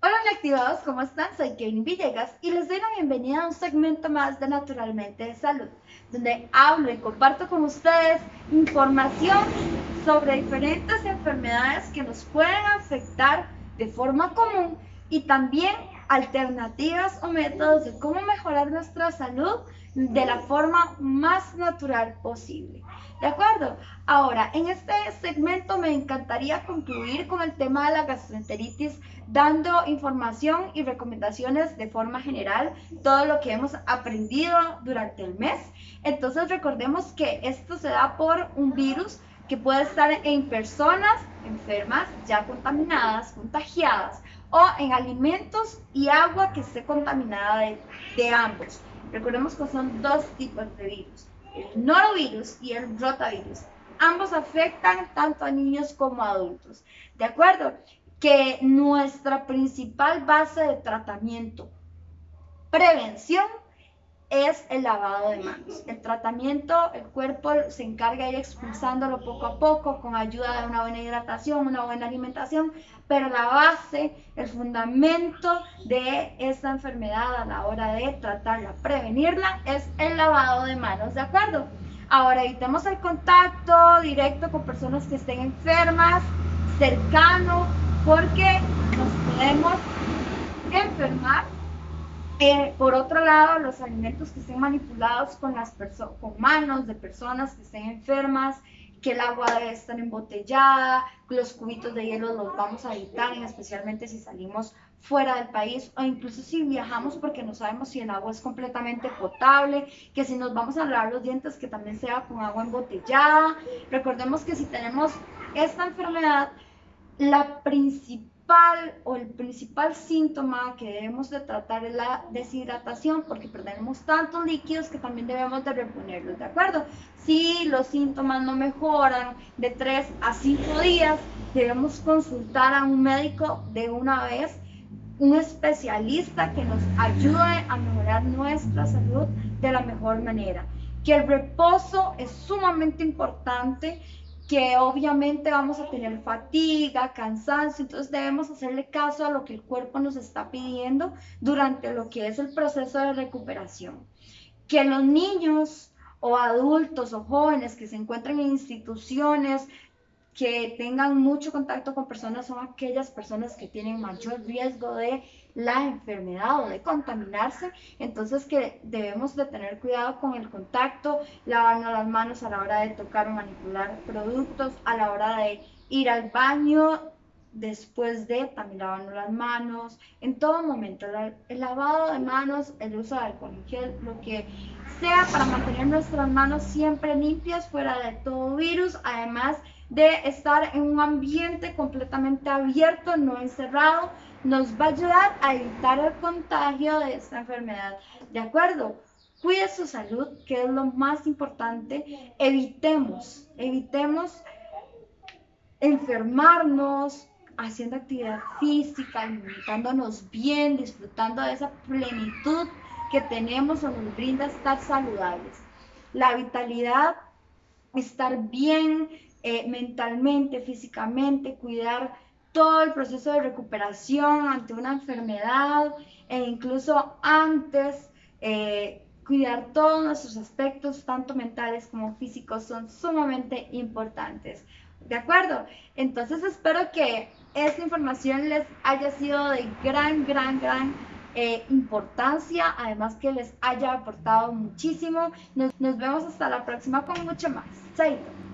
Hola activados, ¿cómo están? Soy Kane Villegas y les doy la bienvenida a un segmento más de Naturalmente de Salud, donde hablo y comparto con ustedes información sobre diferentes enfermedades que nos pueden afectar de forma común y también alternativas o métodos de cómo mejorar nuestra salud de la forma más natural posible. ¿De acuerdo? Ahora, en este segmento me encantaría concluir con el tema de la gastroenteritis, dando información y recomendaciones de forma general, todo lo que hemos aprendido durante el mes. Entonces, recordemos que esto se da por un virus que puede estar en personas enfermas, ya contaminadas, contagiadas, o en alimentos y agua que esté contaminada de, de ambos. Recordemos que son dos tipos de virus, el norovirus y el rotavirus. Ambos afectan tanto a niños como a adultos. ¿De acuerdo? Que nuestra principal base de tratamiento, prevención, es el lavado de manos. El tratamiento, el cuerpo se encarga de ir expulsándolo poco a poco con ayuda de una buena hidratación, una buena alimentación, pero la base, el fundamento de esta enfermedad a la hora de tratarla, prevenirla, es el lavado de manos, ¿de acuerdo? Ahora evitemos el contacto directo con personas que estén enfermas, cercano, porque nos podemos enfermar eh, por otro lado, los alimentos que estén manipulados con, las con manos de personas que estén enfermas, que el agua debe estar embotellada, los cubitos de hielo los vamos a evitar, especialmente si salimos fuera del país o incluso si viajamos porque no sabemos si el agua es completamente potable, que si nos vamos a lavar los dientes que también sea con agua embotellada. Recordemos que si tenemos esta enfermedad, la principal o el principal síntoma que debemos de tratar es la deshidratación porque perdemos tantos líquidos que también debemos de reponerlos, ¿de acuerdo? Si los síntomas no mejoran de 3 a 5 días, debemos consultar a un médico de una vez, un especialista que nos ayude a mejorar nuestra salud de la mejor manera. Que el reposo es sumamente importante que obviamente vamos a tener fatiga, cansancio, entonces debemos hacerle caso a lo que el cuerpo nos está pidiendo durante lo que es el proceso de recuperación. Que los niños o adultos o jóvenes que se encuentran en instituciones que tengan mucho contacto con personas son aquellas personas que tienen mayor riesgo de la enfermedad o de contaminarse, entonces que debemos de tener cuidado con el contacto, lavarnos las manos a la hora de tocar o manipular productos, a la hora de ir al baño, después de también lavarnos las manos, en todo momento, el lavado de manos, el uso de alcohol gel, lo que sea para mantener nuestras manos siempre limpias, fuera de todo virus, además de estar en un ambiente completamente abierto, no encerrado, nos va a ayudar a evitar el contagio de esta enfermedad. ¿De acuerdo? Cuide su salud, que es lo más importante. Evitemos, evitemos enfermarnos, haciendo actividad física, alimentándonos bien, disfrutando de esa plenitud que tenemos o nos brinda estar saludables. La vitalidad, estar bien, eh, mentalmente, físicamente, cuidar todo el proceso de recuperación ante una enfermedad e incluso antes, eh, cuidar todos nuestros aspectos, tanto mentales como físicos, son sumamente importantes. ¿De acuerdo? Entonces espero que esta información les haya sido de gran, gran, gran eh, importancia, además que les haya aportado muchísimo. Nos, nos vemos hasta la próxima con mucho más. Chaito.